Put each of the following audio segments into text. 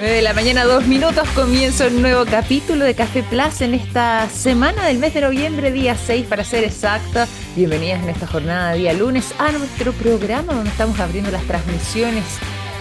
de la mañana, dos minutos, comienza un nuevo capítulo de Café Plus en esta semana del mes de noviembre, día 6 para ser exacta. Bienvenidas en esta jornada, día lunes, a nuestro programa donde estamos abriendo las transmisiones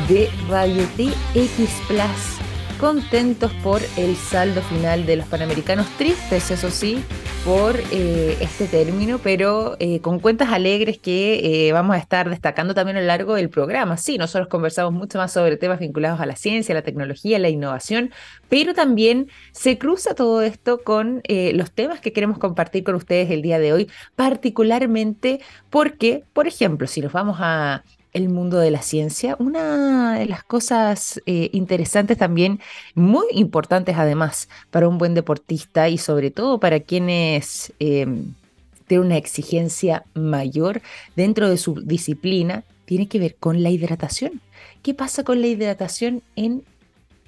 de Radio TX Plus contentos por el saldo final de los Panamericanos, tristes, eso sí, por eh, este término, pero eh, con cuentas alegres que eh, vamos a estar destacando también a lo largo del programa. Sí, nosotros conversamos mucho más sobre temas vinculados a la ciencia, la tecnología, la innovación, pero también se cruza todo esto con los temas que queremos compartir con ustedes el día de hoy, particularmente porque, por ejemplo, si nos vamos a el mundo de la ciencia. Una de las cosas eh, interesantes también, muy importantes además para un buen deportista y sobre todo para quienes em, tienen una exigencia mayor dentro de su disciplina, tiene que ver con la hidratación. ¿Qué pasa con la hidratación en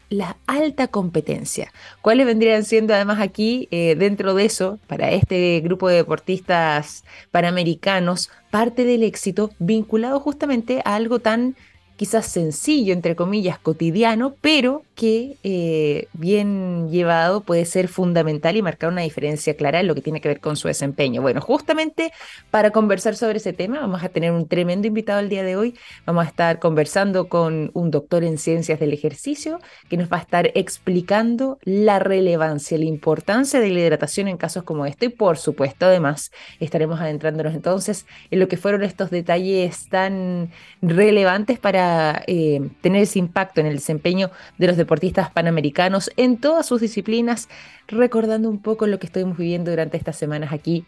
la alta competencia. ¿Cuáles vendrían siendo además aquí, eh, dentro de eso, para este grupo de deportistas panamericanos, parte del éxito vinculado justamente a algo tan quizás sencillo, entre comillas, cotidiano, pero que eh, bien llevado puede ser fundamental y marcar una diferencia clara en lo que tiene que ver con su desempeño. Bueno, justamente para conversar sobre ese tema vamos a tener un tremendo invitado el día de hoy. Vamos a estar conversando con un doctor en ciencias del ejercicio que nos va a estar explicando la relevancia, la importancia de la hidratación en casos como este y por supuesto además estaremos adentrándonos entonces en lo que fueron estos detalles tan relevantes para eh, tener ese impacto en el desempeño de los deportistas panamericanos en todas sus disciplinas, recordando un poco lo que estuvimos viviendo durante estas semanas aquí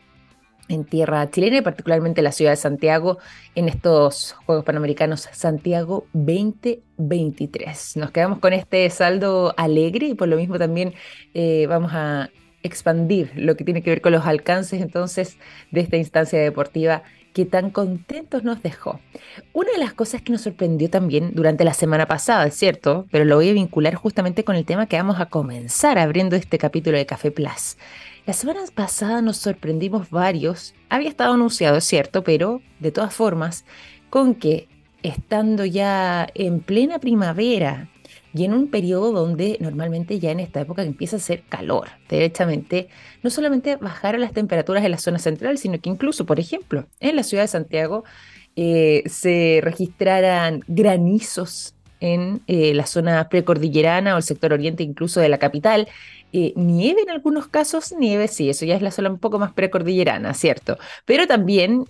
en tierra chilena y particularmente en la ciudad de Santiago en estos Juegos Panamericanos Santiago 2023. Nos quedamos con este saldo alegre y por lo mismo también eh, vamos a expandir lo que tiene que ver con los alcances entonces de esta instancia deportiva que tan contentos nos dejó. Una de las cosas que nos sorprendió también durante la semana pasada, es cierto, pero lo voy a vincular justamente con el tema que vamos a comenzar abriendo este capítulo de Café Plus. La semana pasada nos sorprendimos varios, había estado anunciado, es cierto, pero de todas formas, con que estando ya en plena primavera, y en un periodo donde normalmente ya en esta época empieza a hacer calor. Derechamente, no solamente bajar las temperaturas en la zona central, sino que incluso, por ejemplo, en la ciudad de Santiago eh, se registraran granizos en eh, la zona precordillerana o el sector oriente incluso de la capital. Eh, nieve en algunos casos, nieve sí, eso ya es la zona un poco más precordillerana, ¿cierto? Pero también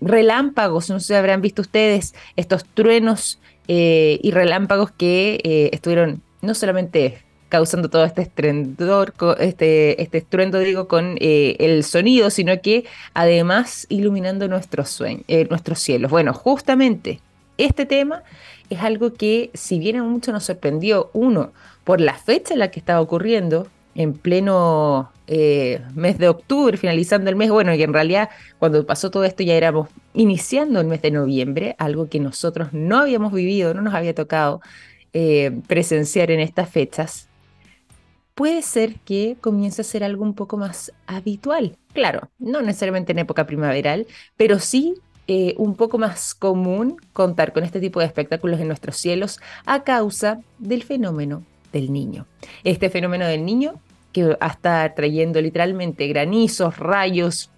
relámpagos, no sé si habrán visto ustedes estos truenos eh, y relámpagos que eh, estuvieron no solamente causando todo este estrendor, este, este estruendo, digo, con eh, el sonido, sino que además iluminando nuestros, sueños, nuestros cielos. Bueno, justamente este tema es algo que, si bien mucho nos sorprendió, uno, por la fecha en la que estaba ocurriendo, en pleno eh, mes de octubre, finalizando el mes, bueno, y en realidad cuando pasó todo esto ya éramos iniciando el mes de noviembre, algo que nosotros no habíamos vivido, no nos había tocado eh, presenciar en estas fechas, puede ser que comience a ser algo un poco más habitual. Claro, no necesariamente en época primaveral, pero sí eh, un poco más común contar con este tipo de espectáculos en nuestros cielos a causa del fenómeno del niño. Este fenómeno del niño que va a estar trayendo literalmente granizos, rayos,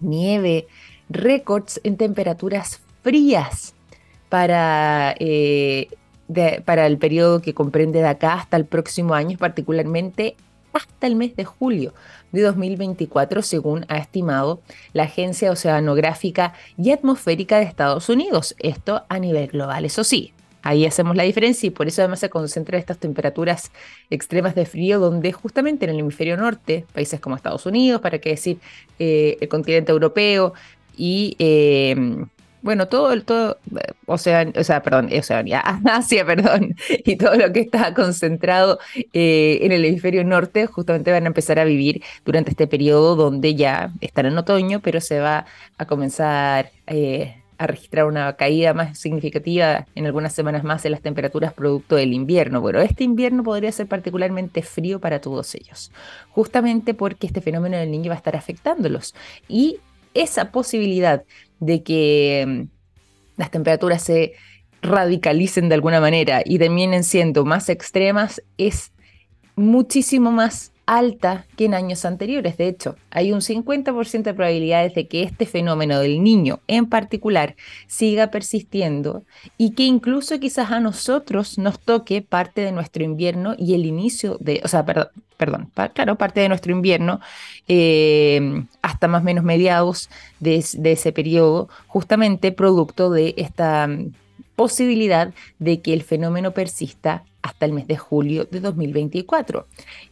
nieve, récords en temperaturas frías para, eh, para el periodo que comprende de acá hasta el próximo año, particularmente hasta el mes de julio de 2024, según ha estimado la Agencia Oceanográfica y Atmosférica de Estados Unidos. Esto a nivel global, eso sí, Ahí hacemos la diferencia y por eso además se concentran estas temperaturas extremas de frío, donde justamente en el hemisferio norte, países como Estados Unidos, para qué decir eh, el continente europeo y eh, bueno, todo el todo, o sea, o sea, perdón, Oceanía, Asia, perdón, y todo lo que está concentrado eh, en el hemisferio norte, justamente van a empezar a vivir durante este periodo donde ya están en otoño, pero se va a comenzar a registrar una caída más significativa en algunas semanas más de las temperaturas producto del invierno. Bueno, este invierno podría ser particularmente frío para todos ellos, justamente porque este fenómeno del niño va a estar afectándolos. Y esa posibilidad de que mm, las temperaturas se radicalicen de alguna manera y terminen siendo más extremas es muchísimo más alta que en años anteriores. De hecho, hay un 50% de probabilidades de que este fenómeno del niño en particular siga persistiendo y que incluso quizás a nosotros nos toque parte de nuestro invierno y el inicio de, o sea, perdón, perdón claro, parte de nuestro invierno eh, hasta más o menos mediados de, de ese periodo, justamente producto de esta posibilidad de que el fenómeno persista hasta el mes de julio de 2024.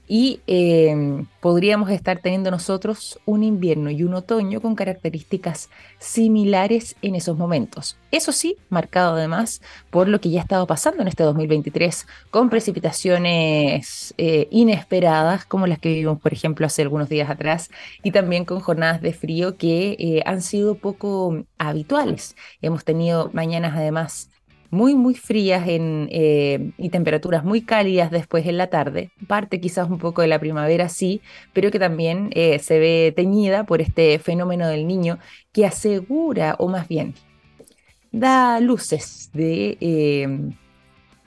Y em, podríamos estar teniendo nosotros un invierno y un otoño con características similares en esos momentos. Eso sí, marcado además por lo que ya ha estado pasando en este 2023, con precipitaciones eh, inesperadas, como las que vivimos, por ejemplo, hace algunos días atrás, y también con jornadas de frío que eh, han sido poco habituales. Hemos tenido mañanas además muy, muy frías en, eh, y temperaturas muy cálidas después en la tarde, parte quizás un poco de la primavera, sí, pero que también eh, se ve teñida por este fenómeno del niño que asegura, o más bien, da luces de eh,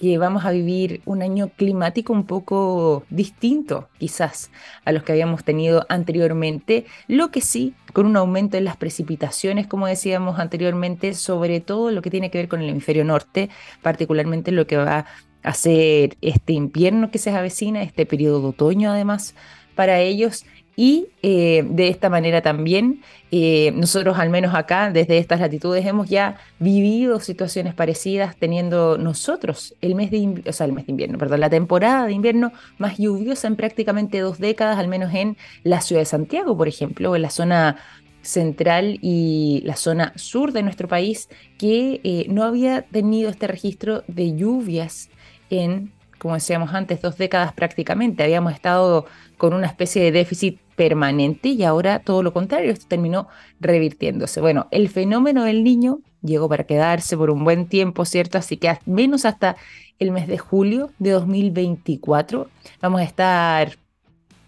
que vamos a vivir un año climático un poco distinto, quizás, a los que habíamos tenido anteriormente, lo que sí, con un aumento en las precipitaciones, como decíamos anteriormente, sobre todo lo que tiene que ver con el hemisferio norte, particularmente lo que va a ser este invierno que se avecina, este periodo de otoño además para ellos y eh, de esta manera también eh, nosotros al menos acá desde estas latitudes hemos ya vivido situaciones parecidas teniendo nosotros el mes de o sea, el mes de invierno, perdón, la temporada de invierno más lluviosa en prácticamente dos décadas, al menos en la ciudad de Santiago, por ejemplo, o en la zona central y la zona sur de nuestro país que eh, no había tenido este registro de lluvias en como decíamos antes, dos décadas prácticamente. Habíamos estado con una especie de déficit permanente y ahora todo lo contrario, esto terminó revirtiéndose. Bueno, el fenómeno del niño llegó para quedarse por un buen tiempo, ¿cierto? Así que menos hasta el mes de julio de 2024 vamos a estar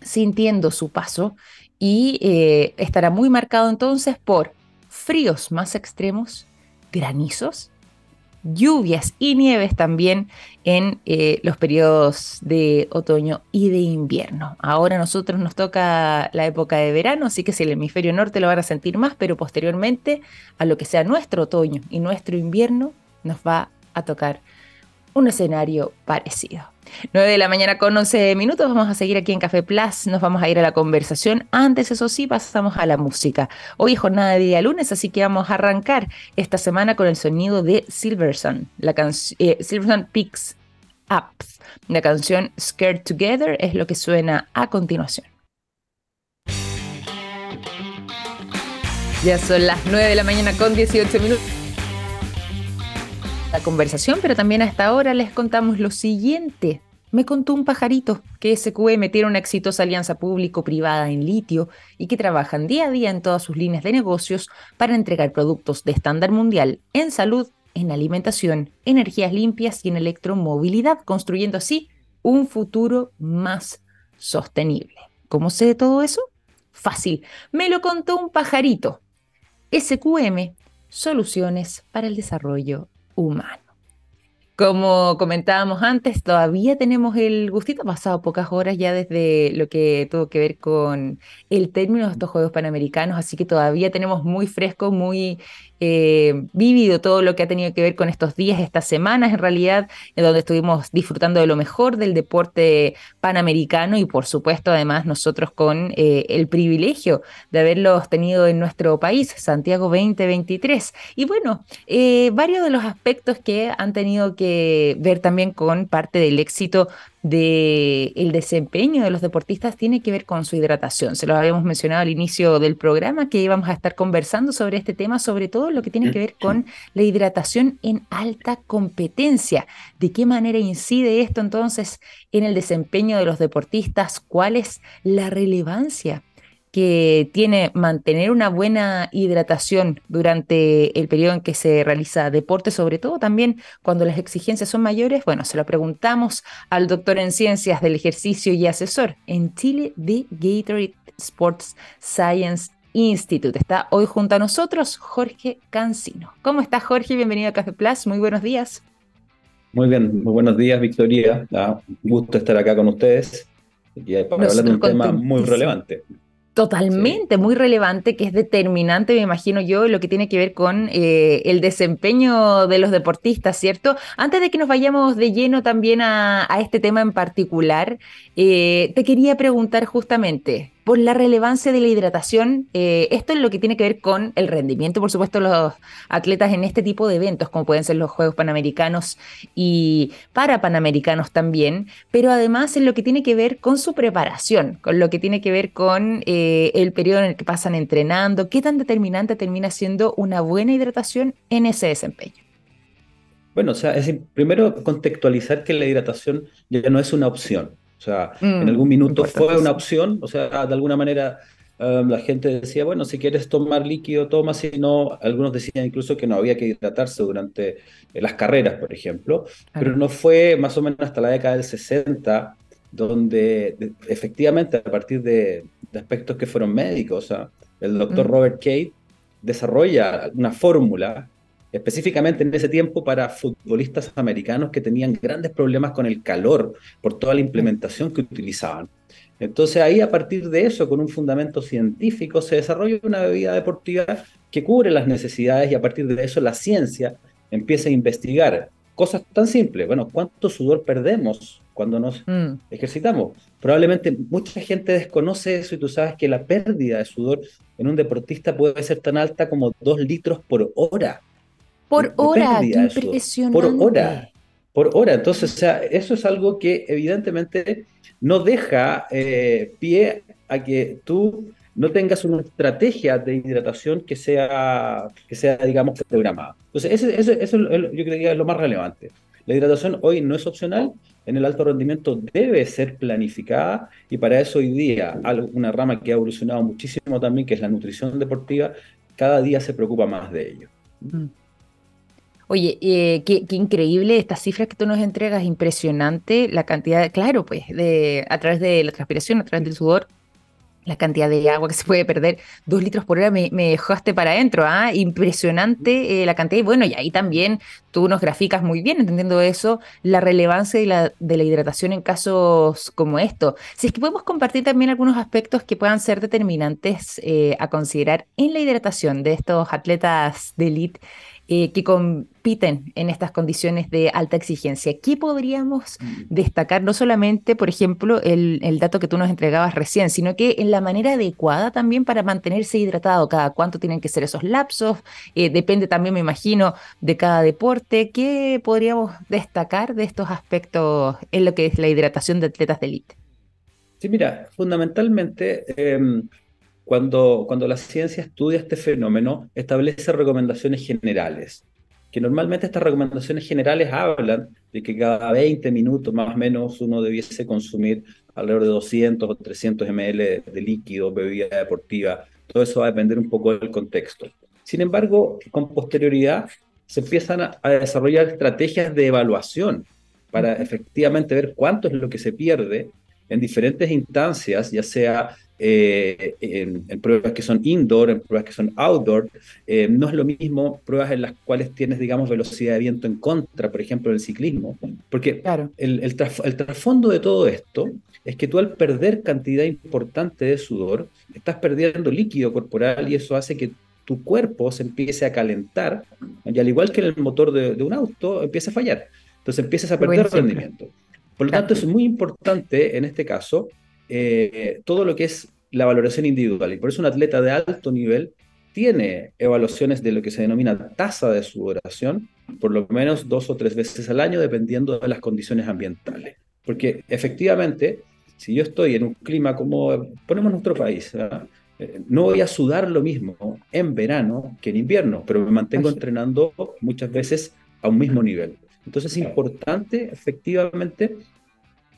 sintiendo su paso y eh, estará muy marcado entonces por fríos más extremos, granizos lluvias y nieves también en eh, los periodos de otoño y de invierno. Ahora a nosotros nos toca la época de verano, así que si el hemisferio norte lo van a sentir más, pero posteriormente a lo que sea nuestro otoño y nuestro invierno nos va a tocar un escenario parecido. 9 de la mañana con 11 minutos, vamos a seguir aquí en Café Plus, nos vamos a ir a la conversación. Antes, eso sí, pasamos a la música. Hoy es jornada de día lunes, así que vamos a arrancar esta semana con el sonido de Silverson, la canción eh, Silverson Picks Up. La canción Scared Together es lo que suena a continuación. Ya son las 9 de la mañana con 18 minutos la conversación, pero también a esta hora les contamos lo siguiente. Me contó un pajarito que SQM tiene una exitosa alianza público-privada en litio y que trabajan día a día en todas sus líneas de negocios para entregar productos de estándar mundial en salud, en alimentación, energías limpias y en electromovilidad, construyendo así un futuro más sostenible. ¿Cómo sé de todo eso? Fácil, me lo contó un pajarito. SQM, soluciones para el desarrollo humano. Como comentábamos antes, todavía tenemos el gustito, ha pasado pocas horas ya desde lo que tuvo que ver con el término de estos Juegos Panamericanos, así que todavía tenemos muy fresco, muy eh, vivido todo lo que ha tenido que ver con estos días, estas semanas en realidad, en donde estuvimos disfrutando de lo mejor del deporte panamericano y por supuesto además nosotros con eh, el privilegio de haberlos tenido en nuestro país, Santiago 2023. Y bueno, eh, varios de los aspectos que han tenido que ver también con parte del éxito del el desempeño de los deportistas tiene que ver con su hidratación. Se lo habíamos mencionado al inicio del programa que íbamos a estar conversando sobre este tema, sobre todo lo que tiene que ver con la hidratación en alta competencia. ¿De qué manera incide esto entonces en el desempeño de los deportistas? ¿Cuál es la relevancia que tiene mantener una buena hidratación durante el periodo en que se realiza deporte, sobre todo también cuando las exigencias son mayores? Bueno, se lo preguntamos al doctor en ciencias del ejercicio y asesor en Chile de Gatorade Sports Science Institute. Está hoy junto a nosotros Jorge Cancino. ¿Cómo estás, Jorge? Bienvenido a Café Plus. Muy buenos días. Muy bien, muy buenos días, Victoria. Ah, un gusto estar acá con ustedes y para hablar de un tema muy relevante. Totalmente, muy relevante, que es determinante, me imagino yo, lo que tiene que ver con eh, el desempeño de los deportistas, ¿cierto? Antes de que nos vayamos de lleno también a, este tema en particular, eh, te quería preguntar justamente, por la relevancia de la hidratación. Eh, esto es lo que tiene que ver con el rendimiento, por supuesto, los atletas en este tipo de eventos, como pueden ser los Juegos Panamericanos y para Panamericanos también, pero además en lo que tiene que ver con su preparación, con lo que tiene que ver con eh, el periodo en el que pasan entrenando, qué tan determinante termina siendo una buena hidratación en ese desempeño. Bueno, o sea, es primero contextualizar que la hidratación ya no es una opción. O sea, en mm, algún minuto fue una opción, o sea, de alguna manera um, la gente decía, bueno, si quieres tomar líquido, toma, si no, algunos decían incluso que no había que hidratarse durante las carreras, por ejemplo, pero no fue más o menos hasta la década del 60 donde efectivamente a partir de, aspectos que fueron médicos, o sea, el doctor mm. Robert Cade desarrolla una fórmula específicamente en ese tiempo para futbolistas americanos que tenían grandes problemas con el calor por toda la implementación que utilizaban. Entonces ahí a partir de eso, con un fundamento científico, se desarrolla una bebida deportiva que cubre las necesidades y a partir de eso la ciencia empieza a investigar cosas tan simples. Bueno, ¿cuánto sudor perdemos cuando nos mm. ejercitamos? Probablemente mucha gente desconoce eso y tú sabes que la pérdida de sudor en un deportista puede ser tan alta como dos litros por hora. Por hora, qué impresionante. Por hora, por hora. Entonces, o sea, eso es algo que evidentemente no deja eh, pie a que tú no tengas una estrategia de hidratación que sea, que sea digamos, programada. Entonces, eso, eso, yo creo que es lo más relevante. La hidratación hoy no es opcional, en el alto rendimiento debe ser planificada y para eso hoy día una rama que ha evolucionado muchísimo también, que es la nutrición deportiva, cada día se preocupa más de ello. Mm. Oye, eh, qué, increíble estas cifras que tú nos entregas, impresionante la cantidad, claro, pues, de, a través de la transpiración, a través del sudor, la cantidad de agua que se puede perder, dos litros por hora, me, dejaste para adentro, ¿ah? Impresionante eh, la cantidad. Y bueno, y ahí también tú nos graficas muy bien, entendiendo eso, la relevancia de la, hidratación en casos como esto. Si es que podemos compartir también algunos aspectos que puedan ser determinantes eh, a considerar en la hidratación de estos atletas de elite eh, que compiten en estas condiciones de alta exigencia. ¿Qué podríamos mm. destacar? No solamente, por ejemplo, el, dato que tú nos entregabas recién, sino que en la manera adecuada también para mantenerse hidratado, cada cuánto tienen que ser esos lapsos, eh, depende también, me imagino, de cada deporte. ¿Qué podríamos destacar de estos aspectos en lo que es la hidratación de atletas de élite? Sí, mira, fundamentalmente... Em, cuando, cuando la ciencia estudia este fenómeno, establece recomendaciones generales, que normalmente estas recomendaciones generales hablan de que cada 20 minutos más o menos uno debiese consumir alrededor de 200 o 300 ml de líquido, bebida deportiva. Todo eso va a depender un poco del contexto. Sin embargo, con posterioridad se empiezan a, desarrollar estrategias de evaluación para efectivamente ver cuánto es lo que se pierde en diferentes instancias, ya sea eh, en, pruebas que son indoor, en pruebas que son outdoor. Eh, no es lo mismo pruebas en las cuales tienes, digamos, velocidad de viento en contra, por ejemplo, el ciclismo, porque claro. el, el, trasfondo de todo esto es que tú al perder cantidad importante de sudor, estás perdiendo líquido corporal y eso hace que tu cuerpo se empiece a calentar, y al igual que en el motor de, un auto, empieza a fallar. Entonces empiezas a perder rendimiento. Por lo tanto, es muy importante en este caso eh, todo lo que es la valoración individual. Y por eso un atleta de alto nivel tiene evaluaciones de lo que se denomina tasa de sudoración, por lo menos dos o tres veces al año, dependiendo de las condiciones ambientales. Porque efectivamente, si yo estoy en un clima como ponemos nuestro país, eh, no voy a sudar lo mismo en verano que en invierno, pero me mantengo entrenando muchas veces a un mismo nivel. Entonces es importante efectivamente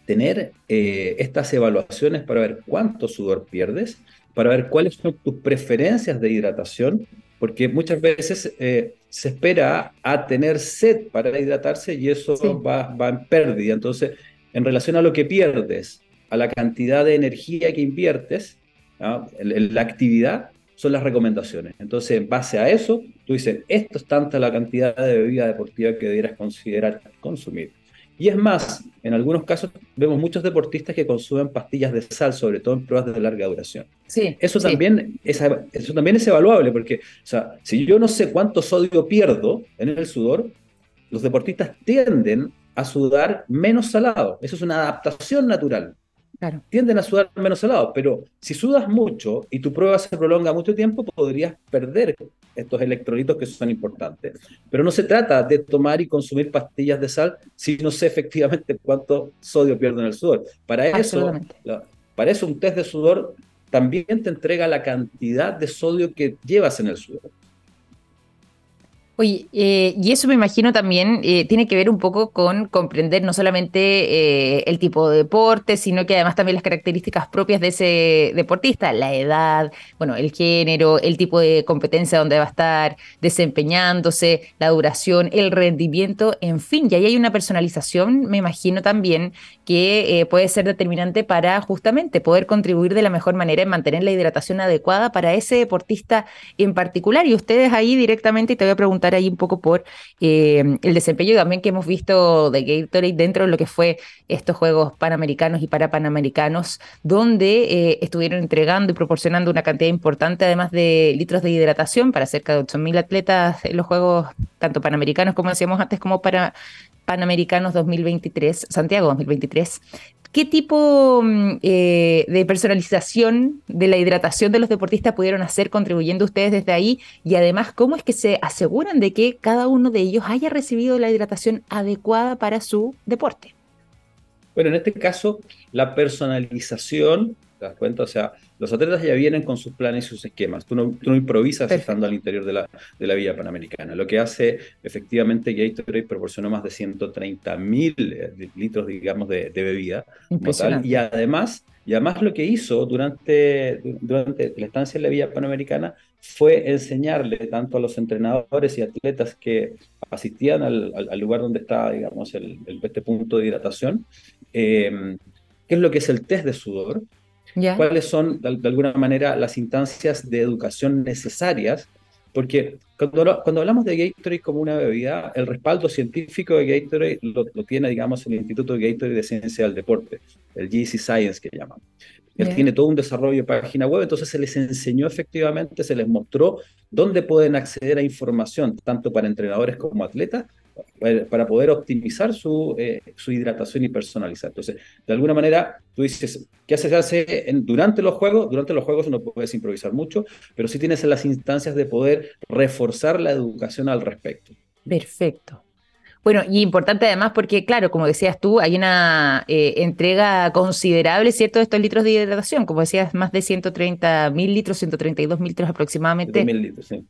tener eh, estas evaluaciones para ver cuánto sudor pierdes, para ver cuáles son tus preferencias de hidratación, porque muchas veces eh, se espera a tener sed para hidratarse y eso va, va en pérdida. Entonces, en relación a lo que pierdes, a la cantidad de energía que inviertes, en la actividad, son las recomendaciones. Entonces, en base a eso, tú dices, esto es tanta la cantidad de bebida deportiva que debieras considerar consumir. Y es más, en algunos casos vemos muchos deportistas que consumen pastillas de sal, sobre todo en pruebas de larga duración. Sí, eso, También es, eso también es evaluable, porque o sea, si yo no sé cuánto sodio pierdo en el sudor, los deportistas tienden a sudar menos salado. Eso es una adaptación natural. Tienden a sudar menos salado, pero si sudas mucho y tu prueba se prolonga mucho tiempo, podrías perder estos electrolitos que son importantes. Pero no se trata de tomar y consumir pastillas de sal si no sé efectivamente cuánto sodio pierdo en el sudor. Para eso, para eso un test de sudor también te entrega la cantidad de sodio que llevas en el sudor. Oye, eh, y eso me imagino también eh, tiene que ver un poco con comprender no solamente eh, el tipo de deporte, sino que además también las características propias de ese deportista, la edad, bueno, el género, el tipo de competencia donde va a estar desempeñándose, la duración, el rendimiento, en fin, y ahí hay una personalización, me imagino también, que puede ser determinante para justamente poder contribuir de la mejor manera en mantener la hidratación adecuada para ese deportista en particular. Y ustedes ahí directamente, te voy a preguntar, ahí un poco por eh, el desempeño también que hemos visto de Gatorade dentro de lo que fue estos Juegos Panamericanos y para Panamericanos, donde eh, estuvieron entregando y proporcionando una cantidad importante, además de litros de hidratación para cerca de 8.000 atletas en los Juegos, tanto Panamericanos, como decíamos antes, como para Panamericanos 2023, Santiago 2023. ¿Qué tipo mm, eh, de personalización de la hidratación de los deportistas pudieron hacer contribuyendo ustedes desde ahí? Y además, ¿cómo es que se aseguran de que cada uno de ellos haya recibido la hidratación adecuada para su deporte? Bueno, en este caso, la personalización, ¿te das cuenta? O sea, los atletas ya vienen con sus planes y sus esquemas. Tú no, tú no improvisas estando al interior de la, de la Villa Panamericana. Lo que hace efectivamente Gatorade proporcionó más de 130 mil eh, litros, digamos, de, de bebida. y además, y además lo que hizo durante, durante la estancia en la Villa Panamericana fue enseñarle tanto a los entrenadores y atletas que asistían al, al, lugar donde está, digamos, el, este punto de hidratación, eh, qué es lo que es el test de sudor, cuáles son, de, alguna manera, las instancias de educación necesarias, porque cuando, cuando hablamos de Gatorade como una bebida, el respaldo científico de Gatorade lo, tiene, digamos, el Instituto de Gatorade de Ciencia del Deporte, el GC Science que llaman. Él tiene todo un desarrollo de página web, entonces se les enseñó efectivamente, se les mostró dónde pueden acceder a información, tanto para entrenadores como atletas, para poder optimizar su, eh, su hidratación y personalizar. Entonces, de alguna manera, tú dices, ¿qué se hace durante los juegos? Durante los juegos no puedes improvisar mucho, pero sí tienes las instancias de poder reforzar la educación al respecto. Perfecto. Bueno, y importante además porque, claro, como decías tú, hay una eh, entrega considerable, ¿cierto?, de estos litros de hidratación. Como decías, más de 130 mil litros, 132 mil litros aproximadamente. mil litros, sí.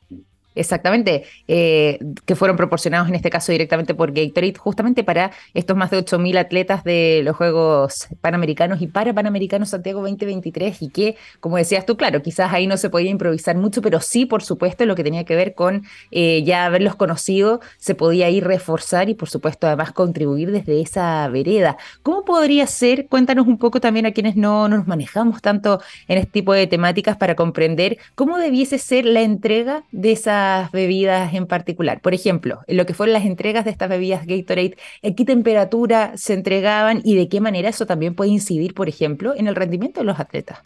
Exactamente, eh, que fueron proporcionados en este caso directamente por Gatorade, justamente para estos más de 8.000 atletas de los Juegos Panamericanos y para Panamericanos Santiago 2023, y que, como decías tú, claro, quizás ahí no se podía improvisar mucho, pero sí, por supuesto, lo que tenía que ver con eh, ya haberlos conocido, se podía ir reforzar y, por supuesto, además contribuir desde esa vereda. ¿Cómo podría ser? Cuéntanos un poco también a quienes no, no nos manejamos tanto en este tipo de temáticas para comprender cómo debiese ser la entrega de esa bebidas en particular? Por ejemplo, en lo que fueron las entregas de estas bebidas Gatorade, ¿en qué temperatura se entregaban y de qué manera eso también puede incidir, por ejemplo, en el rendimiento de los atletas?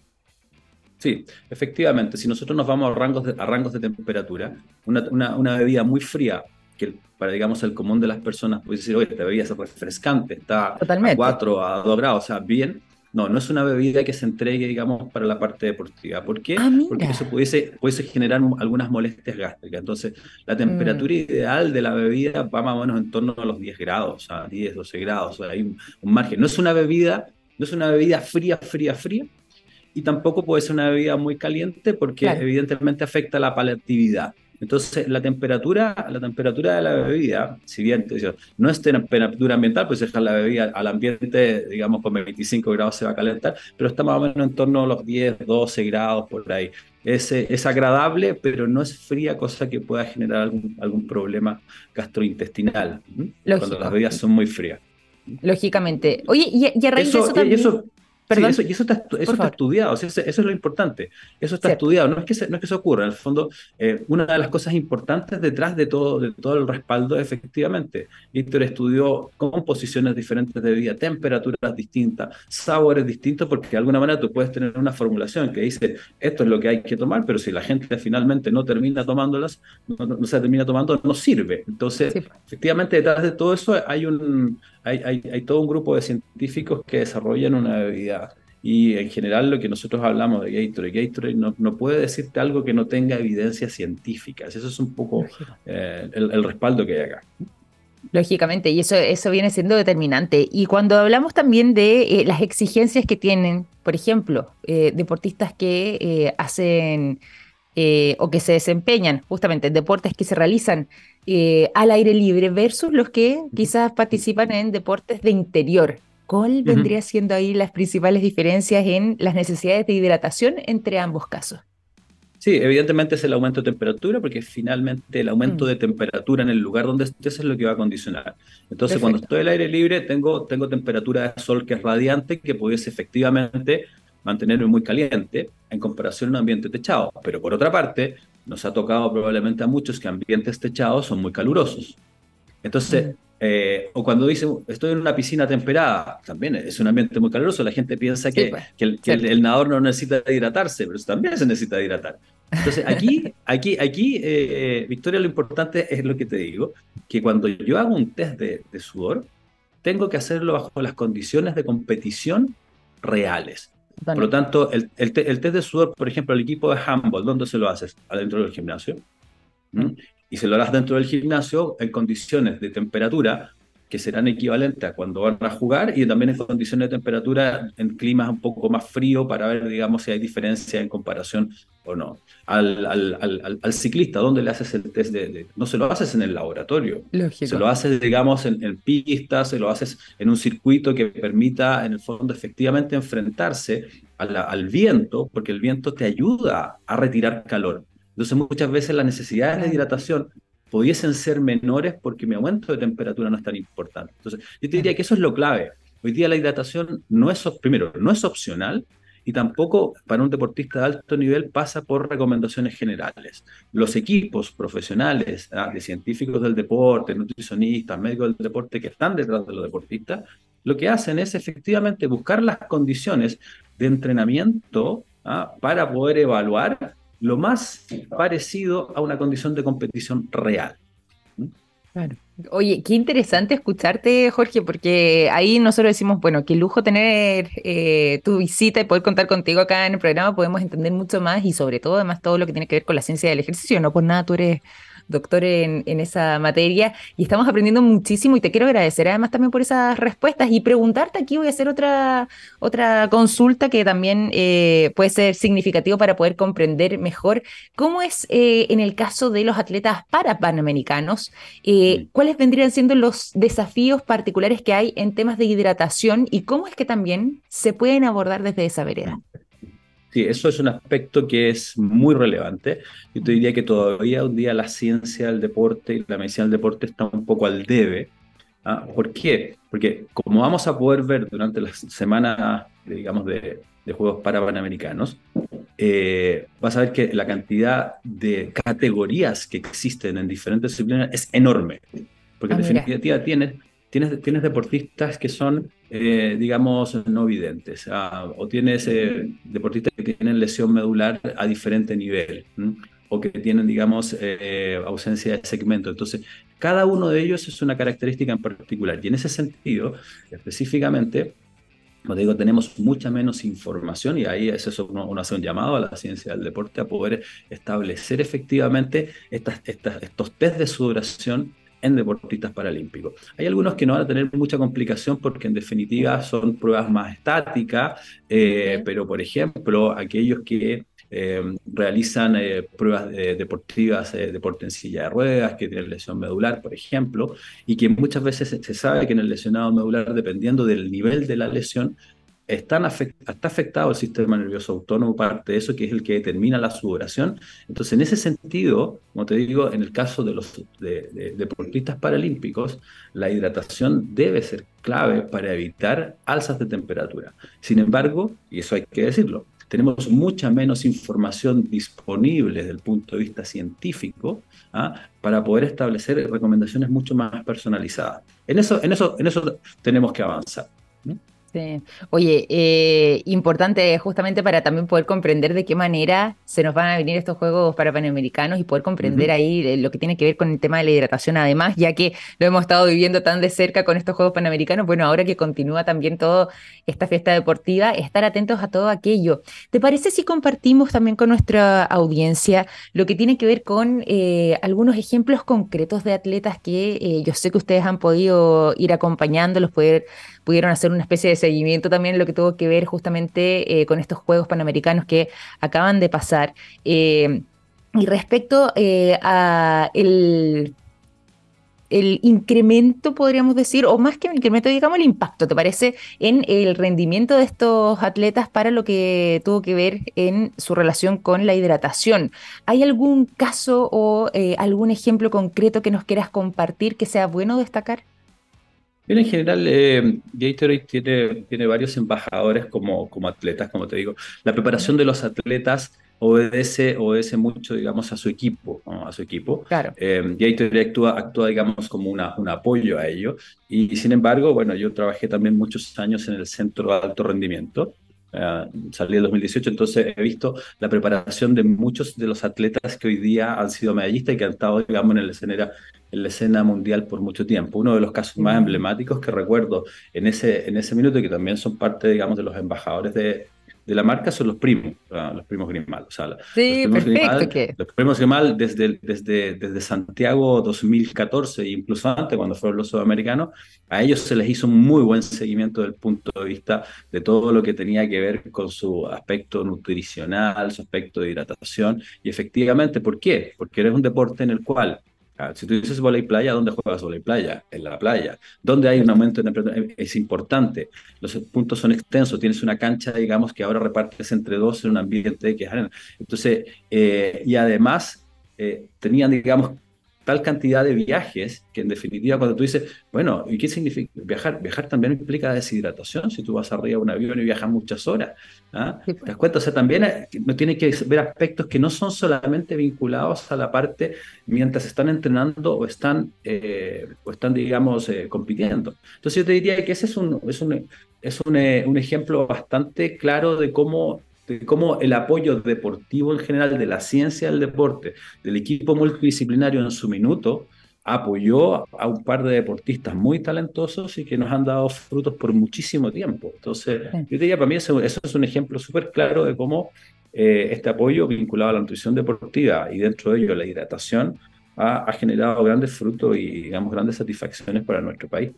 Sí, efectivamente, si nosotros nos vamos a rangos de, a rangos de temperatura, una, una, bebida muy fría, que para digamos el común de las personas puede decir, oye, esta bebida es refrescante, está a 4 a 2 grados, o sea, bien, no, no es una bebida que se entregue, digamos, para la parte deportiva. ¿Por qué? Ah, Porque eso pudiese, pudiese generar algunas molestias gástricas. Entonces, la temperatura mm. ideal de la bebida va más o menos en torno a los 10 grados, a 10, 12 grados. O sea, hay un, margen. No es una bebida, no es una bebida fría, fría, fría. Y tampoco puede ser una bebida muy caliente porque evidentemente afecta la palatividad. Entonces, la temperatura, la temperatura de la bebida, si bien no es temperatura ambiental, pues dejar la bebida al ambiente, digamos, con 25 grados se va a calentar, pero está más o menos en torno a los 10, 12 grados por ahí. Es, es agradable, pero no es fría, cosa que pueda generar algún, algún problema gastrointestinal, cuando las bebidas son muy frías. Lógicamente. Oye, y, a raíz de eso también... Perdón. Sí, eso, y eso está, eso está estudiado, eso, eso, es lo importante. Eso está estudiado, no es, que se, no es que se ocurra. En el fondo, eh, una de las cosas importantes detrás de todo, de todo el respaldo, efectivamente, Víctor estudió composiciones diferentes de bebida, temperaturas distintas, sabores distintos, porque de alguna manera tú puedes tener una formulación que dice esto es lo que hay que tomar, pero si la gente finalmente no termina tomándolas, no, no se termina tomando, no sirve. Entonces, efectivamente, detrás de todo eso hay un hay, hay, hay, todo un grupo de científicos que desarrollan una bebida. Y en general lo que nosotros hablamos de Gatorade, Gatorade no, no puede decirte algo que no tenga evidencias científicas. Eso es un poco eh, el, el, respaldo que hay acá. Lógicamente, y eso, eso viene siendo determinante. Y cuando hablamos también de eh, las exigencias que tienen, por ejemplo, eh, deportistas que hacen o que se desempeñan justamente en deportes que se realizan eh, al aire libre versus los que quizás participan en deportes de interior. ¿Cuál vendría siendo ahí las principales diferencias en las necesidades de hidratación entre ambos casos? Sí, evidentemente es el aumento de temperatura, porque finalmente el aumento mm. de temperatura en el lugar donde estés es lo que va a condicionar. Entonces, cuando estoy al aire libre, tengo, tengo temperatura de sol que es radiante, que pudiese efectivamente mantenerme muy caliente en comparación a un ambiente techado. Pero por otra parte, nos ha tocado probablemente a muchos que ambientes techados son muy calurosos. Entonces, mm. eh, o cuando dicen, estoy en una piscina temperada, también es un ambiente muy caluroso, la gente piensa que, pues, que, el, nadador no necesita hidratarse, pero también se necesita hidratar. Entonces, aquí, aquí, aquí eh, Victoria, lo importante es lo que te digo, que cuando yo hago un test de, de sudor, tengo que hacerlo bajo las condiciones de competición reales. Por lo tanto, el, test de sudor, por ejemplo, el equipo de handball, ¿dónde se lo haces? Adentro del gimnasio. Y se lo harás dentro del gimnasio en condiciones de temperatura que serán equivalentes a cuando van a jugar y también en condiciones de temperatura en climas un poco más frío para ver, digamos, si hay diferencia en comparación o no. Al, al, al, ciclista, ¿dónde le haces el test de, No se lo haces en el laboratorio. Se lo haces, digamos, en, en pista, se lo haces en un circuito que permita, en el fondo, efectivamente enfrentarse al viento, porque el viento te ayuda a retirar calor. Entonces, muchas veces las necesidades de hidratación pudiesen ser menores porque mi aumento de temperatura no es tan importante. Entonces, yo te diría que eso es lo clave. Hoy día la hidratación no es, primero, no es opcional y tampoco para un deportista de alto nivel pasa por recomendaciones generales. Los equipos profesionales ¿ah? de científicos del deporte, nutricionistas, médicos del deporte que están detrás de los deportistas, lo que hacen es efectivamente buscar las condiciones de entrenamiento ¿ah? para poder evaluar lo más parecido a una condición de competición real. Claro. Oye, qué interesante escucharte, Jorge, porque ahí nosotros decimos, bueno, qué lujo tener eh, tu visita y poder contar contigo acá en el programa, podemos entender mucho más y sobre todo, además, todo lo que tiene que ver con la ciencia del ejercicio. No por nada tú eres doctor en, esa materia y estamos aprendiendo muchísimo y te quiero agradecer además también por esas respuestas y preguntarte aquí voy a hacer otra, otra consulta que también eh, puede ser significativo para poder comprender mejor cómo es eh, en el caso de los atletas para panamericanos, eh, cuáles vendrían siendo los desafíos particulares que hay en temas de hidratación y cómo es que también se pueden abordar desde esa vereda. Sí, eso es un aspecto que es muy relevante. Yo te diría que todavía un día la ciencia del deporte y la medicina del deporte está un poco al debe. ¿ah? ¿Por qué? Porque como vamos a poder ver durante las semanas, digamos, de, Juegos Parapanamericanos, eh, vas a ver que la cantidad de categorías que existen en diferentes disciplinas es enorme. Porque en ah, definitiva tienes tienes, deportistas que son, eh, digamos, no videntes, ah, o tienes eh, deportistas que tienen lesión medular a diferente nivel, o que tienen, digamos, eh, ausencia de segmento. Entonces, cada uno de ellos es una característica en particular. Y en ese sentido, específicamente, como digo, tenemos mucha menos información y ahí es eso, uno, hace un llamado a la ciencia del deporte a poder establecer efectivamente estos test de sudoración en deportistas paralímpicos. Hay algunos que no van a tener mucha complicación porque en definitiva son pruebas más estáticas, eh, pero por ejemplo, aquellos que eh, realizan eh, pruebas deportivas, deporte en silla de ruedas, que tienen lesión medular, por ejemplo, y que muchas veces se sabe que en el lesionado medular, dependiendo del nivel de la lesión, están está afectado el sistema nervioso autónomo, parte de eso, que es el que determina la sudoración. Entonces, en ese sentido, como te digo, en el caso de los deportistas paralímpicos, la hidratación debe ser clave para evitar alzas de temperatura. Sin embargo, y eso hay que decirlo, tenemos mucha menos información disponible desde el punto de vista científico ¿ah? para poder establecer recomendaciones mucho más personalizadas. En eso, en eso, en eso tenemos que avanzar. Sí. Oye, eh, importante justamente para también poder comprender de qué manera se nos van a venir estos Juegos para Panamericanos y poder comprender ahí eh, lo que tiene que ver con el tema de la hidratación, además, ya que lo hemos estado viviendo tan de cerca con estos Juegos Panamericanos, bueno, ahora que continúa también toda esta fiesta deportiva, estar atentos a todo aquello. ¿Te parece si compartimos también con nuestra audiencia lo que tiene que ver con eh, algunos ejemplos concretos de atletas que yo sé que ustedes han podido ir acompañándolos, poder pudieron hacer una especie de seguimiento también lo que tuvo que ver justamente eh, con estos Juegos Panamericanos que acaban de pasar. Eh, y respecto eh, a el, el incremento, podríamos decir, o más que el incremento, digamos, el impacto, ¿te parece? En el rendimiento de estos atletas para lo que tuvo que ver en su relación con la hidratación. ¿Hay algún caso o algún ejemplo concreto que nos quieras compartir que sea bueno destacar? En general, eh, Gatorade tiene, tiene varios embajadores como, como atletas, como te digo. La preparación de los atletas obedece, obedece mucho, digamos, a su equipo, a su equipo. Claro. Eh, Gatorade actúa, actúa, digamos, como una, un apoyo a ello. Y, sin embargo, bueno, yo trabajé también muchos años en el Centro de Alto Rendimiento. Uh, salí en 2018, entonces he visto la preparación de muchos de los atletas que hoy día han sido medallistas y que han estado, digamos, en el escenario en la escena mundial por mucho tiempo. Uno de los casos más emblemáticos que recuerdo en ese, en ese minuto, y que también son parte, digamos, de los embajadores de, de la marca, son los primos, los primos Grimal. O sea, sí, los primos perfecto. Grimal, los primos Grimal desde, desde, desde Santiago 2014, incluso antes, cuando fueron los sudamericanos, a ellos se les hizo un muy buen seguimiento desde el punto de vista de todo lo que tenía que ver con su aspecto nutricional, su aspecto de hidratación. Y efectivamente, ¿por qué? Porque eres un deporte en el cual si tú dices volei playa, ¿dónde juegas volei playa? En la playa. ¿Dónde hay un aumento en Es importante. Los puntos son extensos. Tienes una cancha, digamos, que ahora repartes entre dos en un ambiente que es arena. Entonces, eh, y además, eh, tenían, digamos, tal cantidad de viajes que en definitiva cuando tú dices, bueno, ¿y qué significa viajar? Viajar también implica deshidratación si tú vas arriba de un avión y viajas muchas horas. ¿ah? ¿Te das cuenta? O sea, también no tiene que ver aspectos que no son solamente vinculados a la parte mientras están entrenando o están, eh, o están digamos, eh, compitiendo. Entonces yo te diría que ese es un, es un, es un, eh, un ejemplo bastante claro de cómo de cómo el apoyo deportivo en general de la ciencia del deporte, del equipo multidisciplinario en su minuto, apoyó a un par de deportistas muy talentosos y que nos han dado frutos por muchísimo tiempo. Entonces, yo diría, para mí eso, es un ejemplo súper claro de cómo eh, este apoyo vinculado a la nutrición deportiva y dentro de ello la hidratación ha, ha generado grandes frutos y, digamos, grandes satisfacciones para nuestro país.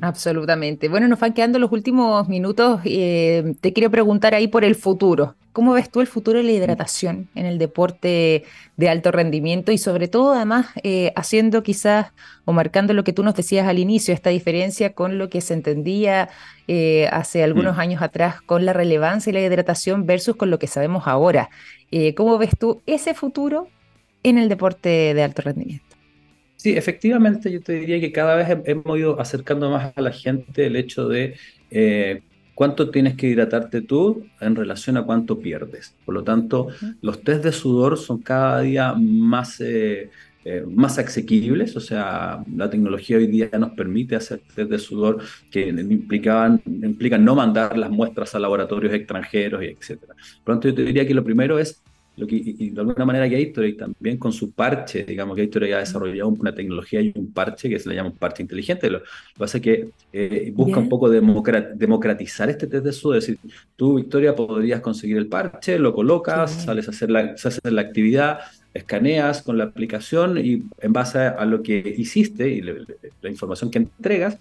Absolutamente. Bueno, nos van quedando los últimos minutos. Eh, te quiero preguntar ahí por el futuro. ¿Cómo ves tú el futuro de la hidratación en el deporte de alto rendimiento y sobre todo además eh, haciendo quizás o marcando lo que tú nos decías al inicio, esta diferencia con lo que se entendía eh, hace algunos mm. años atrás con la relevancia de la hidratación versus con lo que sabemos ahora? ¿Cómo ves tú ese futuro en el deporte de alto rendimiento? Sí, efectivamente, yo te diría que cada vez hemos ido acercando más a la gente el hecho de eh, cuánto tienes que hidratarte tú en relación a cuánto pierdes. Por lo tanto, los test de sudor son cada día más, eh, eh, más asequibles, o sea, la tecnología hoy día nos permite hacer test de sudor que implicaban, implican no mandar las muestras a laboratorios extranjeros, y etc. Por lo tanto, yo te diría que lo primero es lo que, y de alguna manera Gatorade también con su parche, digamos, Gatorade ha desarrollado una tecnología y un parche que se le llama un parche inteligente. Lo, que pasa es que eh, busca un poco democratizar este test de sudor. Es decir, tú, Victoria, podrías conseguir el parche, lo colocas, sales a hacer la, haces la actividad, escaneas con la aplicación y en base a, lo que hiciste y la información que entregas,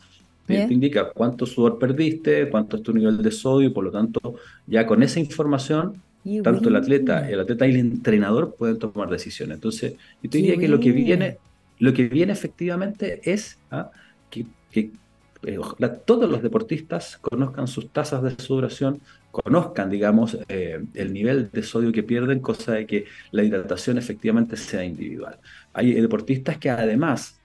te, indica cuánto sudor perdiste, cuánto es tu nivel de sodio, por lo tanto, ya con esa información tanto el atleta, el atleta y el entrenador pueden tomar decisiones. Entonces, yo te diría que lo que viene, lo que viene efectivamente es ¿ah? que, eh, todos los deportistas conozcan sus tasas de sudoración, conozcan, digamos, eh, el nivel de sodio que pierden, cosa de que la hidratación efectivamente sea individual. Hay deportistas que además,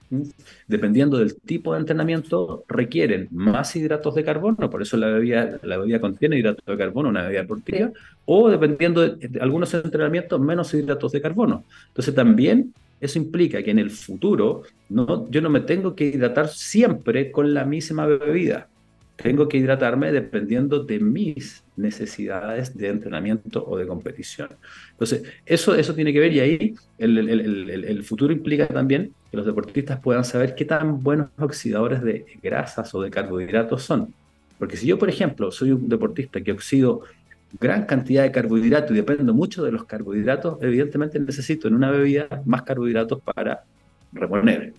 dependiendo del tipo de entrenamiento, requieren más hidratos de carbono, por eso la bebida, la bebida contiene hidratos de carbono, una bebida deportiva, o dependiendo de, algunos entrenamientos, menos hidratos de carbono. Entonces también eso implica que en el futuro no, yo no me tengo que hidratar siempre con la misma bebida. Tengo que hidratarme dependiendo de mis necesidades de entrenamiento o de competición. Entonces, eso, eso tiene que ver y ahí el, el, futuro implica también que los deportistas puedan saber qué tan buenos oxidadores de grasas o de carbohidratos son. Porque si yo, por ejemplo, soy un deportista que oxido gran cantidad de carbohidratos y dependo mucho de los carbohidratos, evidentemente necesito en una bebida más carbohidratos para reponer.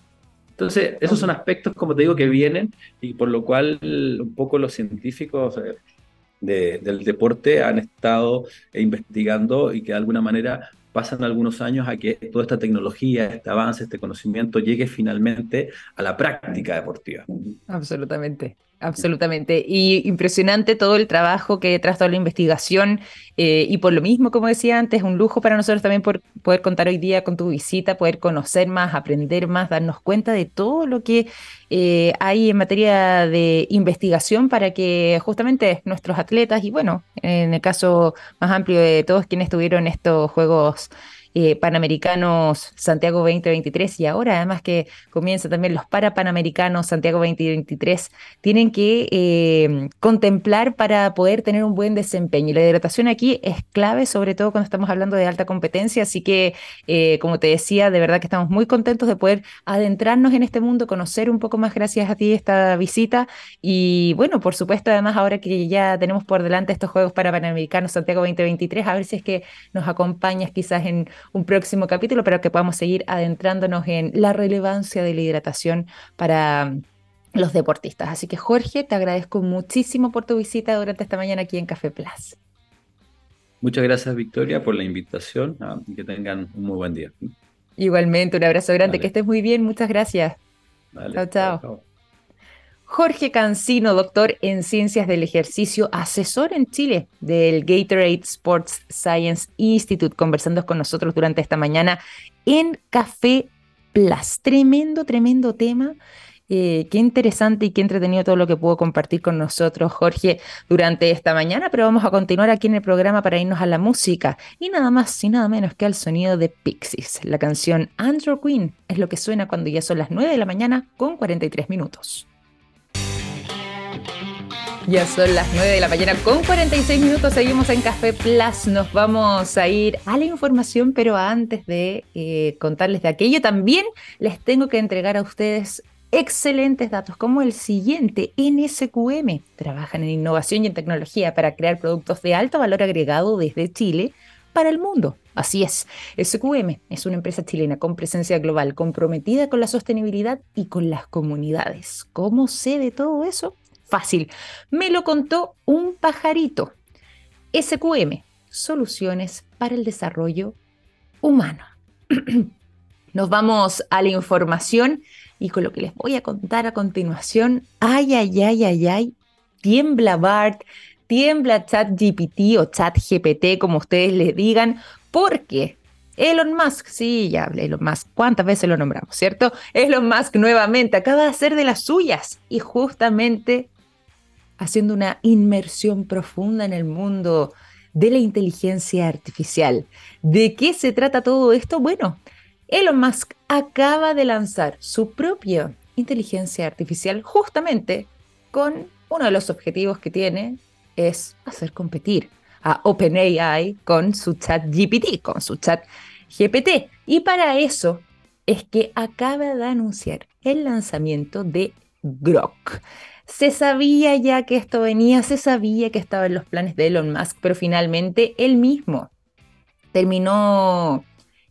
Entonces, esos son aspectos, como te digo, que vienen y por lo cual un poco los científicos eh, del deporte han estado investigando y que de alguna manera pasan algunos años a que toda esta tecnología, este avance, este conocimiento llegue finalmente a la práctica deportiva. Absolutamente. Absolutamente. Y impresionante todo el trabajo que tras toda la investigación. Eh, y por lo mismo, como decía antes, un lujo para nosotros también por poder contar hoy día con tu visita, poder conocer más, aprender más, darnos cuenta de todo lo que eh, hay en materia de investigación para que justamente nuestros atletas, y bueno, en el caso más amplio de todos quienes tuvieron estos Juegos eh, Panamericanos Santiago 2023 y ahora además que comienza también los Parapanamericanos Santiago 2023, tienen que eh, contemplar para poder tener un buen desempeño. La hidratación aquí es clave, sobre todo cuando estamos hablando de alta competencia, así que como te decía, de verdad que estamos muy contentos de poder adentrarnos en este mundo, conocer un poco más gracias a ti esta visita y bueno, por supuesto, además ahora que ya tenemos por delante estos Juegos Parapanamericanos Santiago 2023, a ver si es que nos acompañas quizás en un próximo capítulo para que podamos seguir adentrándonos en la relevancia de la hidratación para mm, los deportistas. Así que Jorge, te agradezco muchísimo por tu visita durante esta mañana aquí en Café Plus. Muchas gracias Victoria por la invitación ah, y que tengan un muy buen día. Igualmente, un abrazo grande, que estés muy bien, muchas gracias. Chao. chao. Jorge Cancino, doctor en ciencias del ejercicio, asesor en Chile del Gatorade Sports Science Institute, conversando con nosotros durante esta mañana en Café Plus. Tremendo, tremendo tema. Eh, qué interesante y qué entretenido todo lo que pudo compartir con nosotros Jorge durante esta mañana, pero vamos a continuar aquí en el programa para irnos a la música y nada más y nada menos que al sonido de Pixies. La canción Andrew Queen es lo que suena cuando ya son las 9 de la mañana con 43 minutos. Ya son las 9 de la mañana con 46 minutos, seguimos en Café Plus, nos vamos a ir a la información, pero antes de eh, contarles de aquello, también les tengo que entregar a ustedes excelentes datos como el siguiente, NSQM. Trabajan en innovación y en tecnología para crear productos de alto valor agregado desde Chile para el mundo. Así es, SQM es una empresa chilena con presencia global, comprometida con la sostenibilidad y con las comunidades. ¿Cómo sé de todo eso? Fácil. Me lo contó un pajarito. SQM, Soluciones para el Desarrollo Humano. Nos vamos a la información y con lo que les voy a contar a continuación, ay, ay, ay, ay, ay, tiembla BART, tiembla ChatGPT o ChatGPT, como ustedes le digan, porque Elon Musk, sí, ya hablé Elon Musk, ¿cuántas veces lo nombramos, cierto? Elon Musk nuevamente acaba de hacer de las suyas y justamente haciendo una inmersión profunda en el mundo de la inteligencia artificial. ¿De qué se trata todo esto? Bueno, Elon Musk acaba de lanzar su propia inteligencia artificial justamente con uno de los objetivos que tiene es hacer competir a OpenAI con su chat GPT, con su chat GPT. Y para eso es que acaba de anunciar el lanzamiento de Grok. Se sabía ya que esto venía, se sabía que estaba en los planes de Elon Musk, pero finalmente él mismo terminó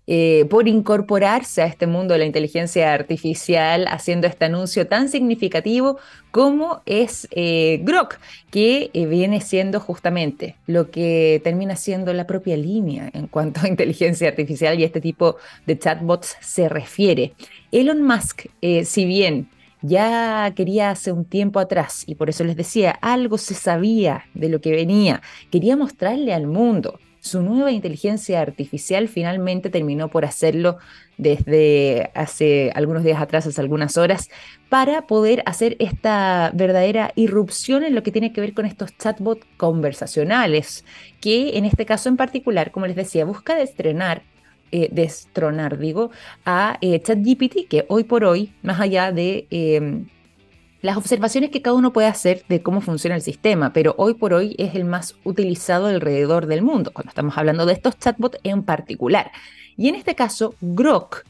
eh, por incorporarse a este mundo de la inteligencia artificial, haciendo este anuncio tan significativo como es eh, Grok, que eh, viene siendo justamente lo que termina siendo la propia línea en cuanto a inteligencia artificial y este tipo de chatbots se refiere. Elon Musk, si bien ya quería hace un tiempo atrás y por eso les decía, algo se sabía de lo que venía, quería mostrarle al mundo. Su nueva inteligencia artificial finalmente terminó por hacerlo desde hace algunos días atrás, hace algunas horas, para poder hacer esta verdadera irrupción en lo que tiene que ver con estos chatbots conversacionales, que en este caso en particular, como les decía, busca estrenar eh, destronar, digo, a eh, ChatGPT, que hoy por hoy, más allá de em, las observaciones que cada uno puede hacer de cómo funciona el sistema, pero hoy por hoy es el más utilizado alrededor del mundo, cuando estamos hablando de estos chatbots en particular. Y en este caso, Grok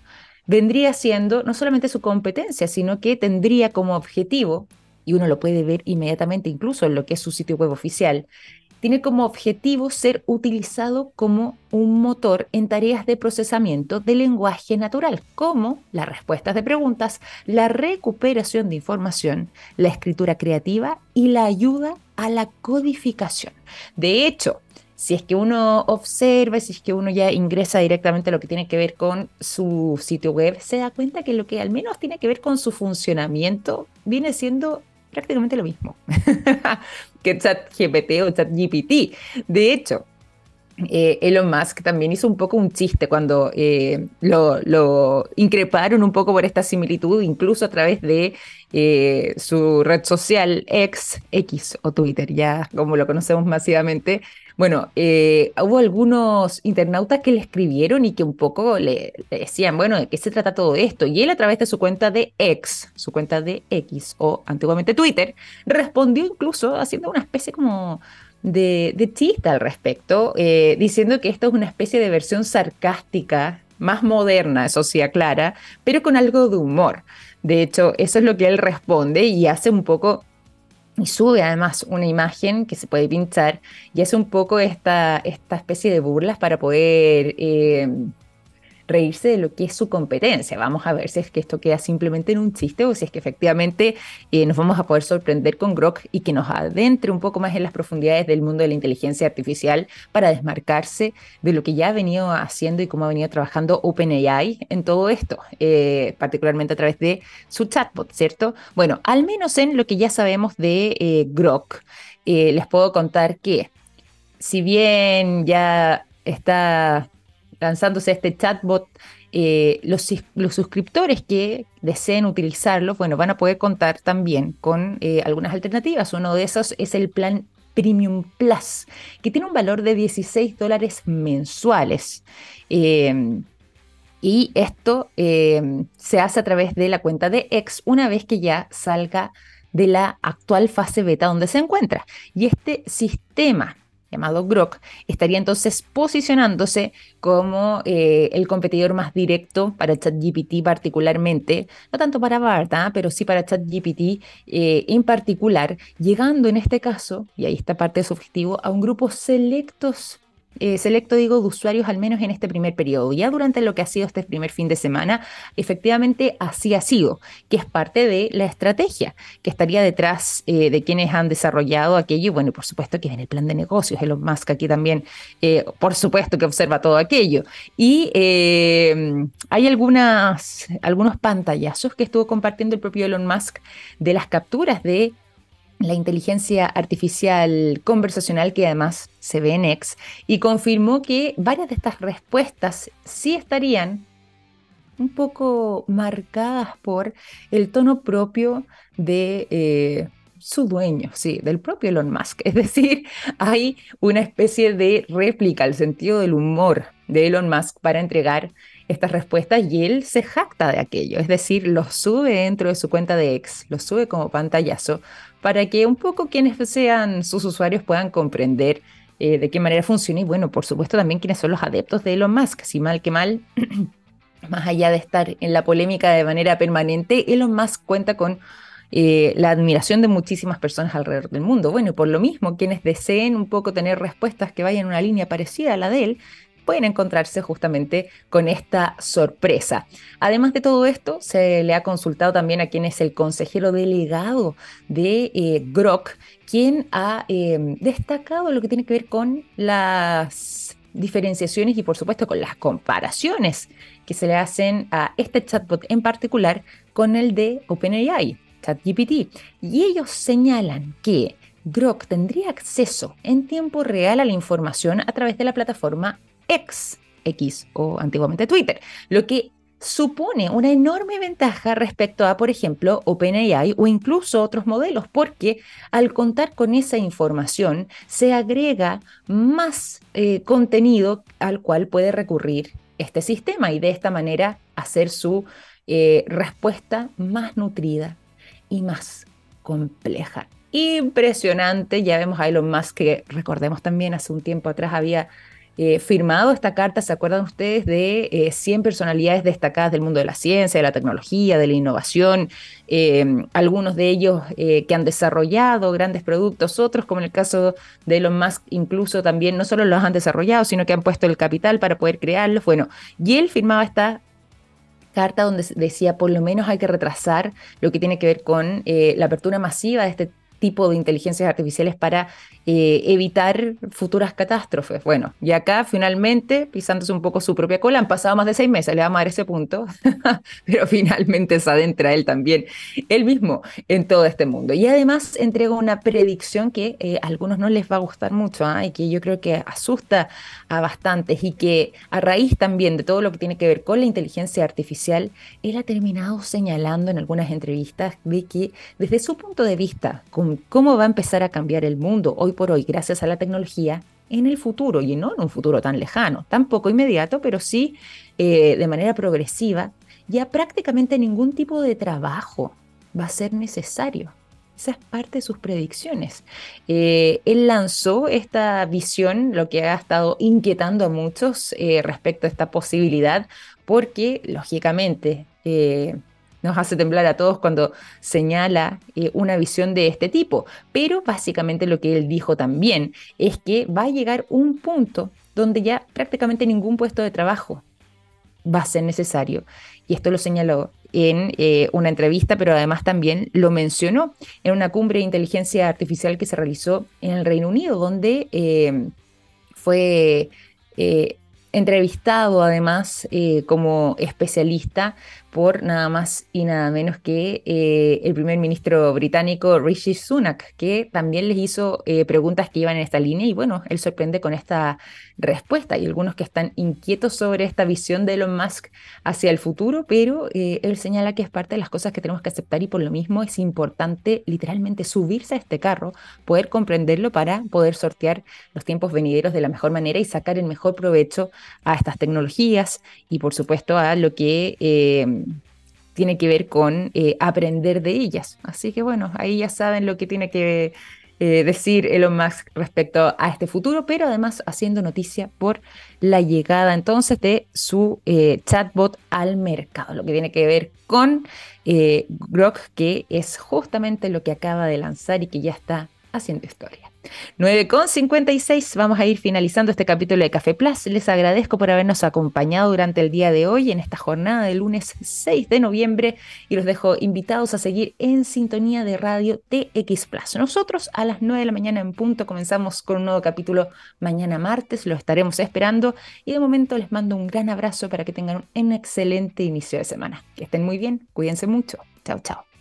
vendría siendo no solamente su competencia, sino que tendría como objetivo, y uno lo puede ver inmediatamente incluso en lo que es su sitio web oficial, tiene como objetivo ser utilizado como un motor en tareas de procesamiento de lenguaje natural, como las respuestas de preguntas, la recuperación de información, la escritura creativa y la ayuda a la codificación. De hecho, si es que uno observa, si es que uno ya ingresa directamente a lo que tiene que ver con su sitio web, se da cuenta que lo que al menos tiene que ver con su funcionamiento viene siendo prácticamente lo mismo que ChatGPT o ChatGPT. De hecho, eh, Elon Musk también hizo un poco un chiste cuando eh, lo, increparon un poco por esta similitud, incluso a través de eh, su red social X, X o Twitter, ya como lo conocemos masivamente, bueno, hubo algunos internautas que le escribieron y que un poco le, decían, bueno, ¿de qué se trata todo esto? Y él a través de su cuenta de X, su cuenta de X o antiguamente Twitter, respondió incluso haciendo una especie como de, de chiste al respecto, eh, diciendo que esto es una especie de versión sarcástica, más moderna, eso sí aclara, pero con algo de humor. De hecho, eso es lo que él responde y hace un poco y sube además una imagen que se puede pinchar y hace un poco esta, esta especie de burlas para poder eh, reírse de lo que es su competencia. Vamos a ver si es que esto queda simplemente en un chiste o si es que efectivamente eh, nos vamos a poder sorprender con Grok y que nos adentre un poco más en las profundidades del mundo de la inteligencia artificial para desmarcarse de lo que ya ha venido haciendo y cómo ha venido trabajando OpenAI en todo esto, eh, particularmente a través de su chatbot, ¿cierto? Bueno, al menos en lo que ya sabemos de eh, Grok, les puedo contar que si bien ya está lanzándose este chatbot, eh, los, suscriptores que deseen utilizarlo, bueno, van a poder contar también con eh, algunas alternativas. Uno de esos es el plan Premium Plus, que tiene un valor de 16 dólares mensuales. Em, y esto em, se hace a través de la cuenta de X una vez que ya salga de la actual fase beta donde se encuentra. Y este sistema llamado Grok, estaría entonces posicionándose como eh, el competidor más directo para ChatGPT particularmente, no tanto para BART, ¿ah? pero sí para ChatGPT eh, en particular, llegando en este caso, y ahí está parte de su objetivo, a un grupo selectos eh, selecto, digo, de usuarios al menos en este primer periodo. Ya durante lo que ha sido este primer fin de semana, efectivamente así ha sido, que es parte de la estrategia que estaría detrás eh, de quienes han desarrollado aquello. Y bueno, por supuesto que en el plan de negocios, Elon Musk aquí también, eh, por supuesto que observa todo aquello. Y hay algunas, algunos pantallazos que estuvo compartiendo el propio Elon Musk de las capturas de la inteligencia artificial conversacional que además se ve en X y confirmó que varias de estas respuestas sí estarían un poco marcadas por el tono propio de eh, su dueño, sí, del propio Elon Musk. Es decir, hay una especie de réplica al sentido del humor de Elon Musk para entregar estas respuestas y él se jacta de aquello, es decir, los sube dentro de su cuenta de X, los sube como pantallazo para que un poco quienes sean sus usuarios puedan comprender eh, de qué manera funciona y bueno, por supuesto también quienes son los adeptos de Elon Musk, si mal que mal, más allá de estar en la polémica de manera permanente, Elon Musk cuenta con eh, la admiración de muchísimas personas alrededor del mundo. Bueno, por lo mismo, quienes deseen un poco tener respuestas que vayan en una línea parecida a la de él, pueden encontrarse justamente con esta sorpresa. Además de todo esto, se le ha consultado también a quien es el consejero delegado de eh, Grok, quien ha eh, destacado lo que tiene que ver con las diferenciaciones y por supuesto con las comparaciones que se le hacen a este chatbot en particular con el de OpenAI. ChatGPT. Y ellos señalan que Grok tendría acceso en tiempo real a la información a través de la plataforma X, X o antiguamente Twitter, lo que supone una enorme ventaja respecto a, por ejemplo, OpenAI o incluso otros modelos, porque al contar con esa información se agrega más eh, contenido al cual puede recurrir este sistema y de esta manera hacer su eh, respuesta más nutrida y más compleja. Impresionante, ya vemos a Elon Musk que recordemos también hace un tiempo atrás había eh, firmado esta carta, ¿se acuerdan ustedes de 100 eh, personalidades destacadas del mundo de la ciencia, de la tecnología, de la innovación? Eh, algunos de ellos que han desarrollado grandes productos, otros como en el caso de Elon Musk, incluso también no solo los han desarrollado, sino que han puesto el capital para poder crearlos. Bueno, y él firmaba esta carta donde decía por lo menos hay que retrasar lo que tiene que ver con la apertura masiva de este tipo de inteligencias artificiales para eh, evitar futuras catástrofes. Bueno, y acá finalmente, pisándose un poco su propia cola, han pasado más de seis meses, le vamos a dar ese punto, pero finalmente se adentra él también, él mismo, en todo este mundo. Y además entrega una predicción que eh, a algunos no les va a gustar mucho ¿ah? y que yo creo que asusta a bastantes y que a raíz también de todo lo que tiene que ver con la inteligencia artificial, él ha terminado señalando en algunas entrevistas de que desde su punto de vista, con cómo va a empezar a cambiar el mundo hoy por hoy gracias a la tecnología en el futuro y no en un futuro tan lejano, tampoco inmediato, pero sí eh, de manera progresiva, ya prácticamente ningún tipo de trabajo va a ser necesario. Esa es parte de sus predicciones. Eh, él lanzó esta visión, lo que ha estado inquietando a muchos eh, respecto a esta posibilidad, porque lógicamente nos hace temblar a todos cuando señala eh, una visión de este tipo. Pero básicamente lo que él dijo también es que va a llegar un punto donde ya prácticamente ningún puesto de trabajo va a ser necesario. Y esto lo señaló en eh, una entrevista, pero además también lo mencionó en una cumbre de inteligencia artificial que se realizó en el Reino Unido, donde eh, fue entrevistado además como especialista por nada más y nada menos que eh, el primer ministro británico Rishi Sunak, que también les hizo eh, preguntas que iban en esta línea y bueno, él sorprende con esta respuesta. Hay algunos que están inquietos sobre esta visión de Elon Musk hacia el futuro, pero eh, él señala que es parte de las cosas que tenemos que aceptar y por lo mismo es importante literalmente subirse a este carro, poder comprenderlo para poder sortear los tiempos venideros de la mejor manera y sacar el mejor provecho a estas tecnologías y por supuesto a lo que tiene que ver con eh, aprender de ellas. Así que bueno, ahí ya saben lo que tiene que eh, decir Elon Musk respecto a este futuro, pero además haciendo noticia por la llegada entonces de su eh, chatbot al mercado, lo que tiene que ver con Grok, que es justamente lo que acaba de lanzar y que ya está haciendo historia. 9.56, vamos a ir finalizando este capítulo de Café Plus. Les agradezco por habernos acompañado durante el día de hoy en esta jornada del lunes 6 de noviembre y los dejo invitados a seguir en sintonía de radio TX Plus. Nosotros a las 9 de la mañana en punto comenzamos con un nuevo capítulo mañana martes, lo estaremos esperando y de momento les mando un gran abrazo para que tengan un excelente inicio de semana. Que estén muy bien, cuídense mucho. Chao, chao.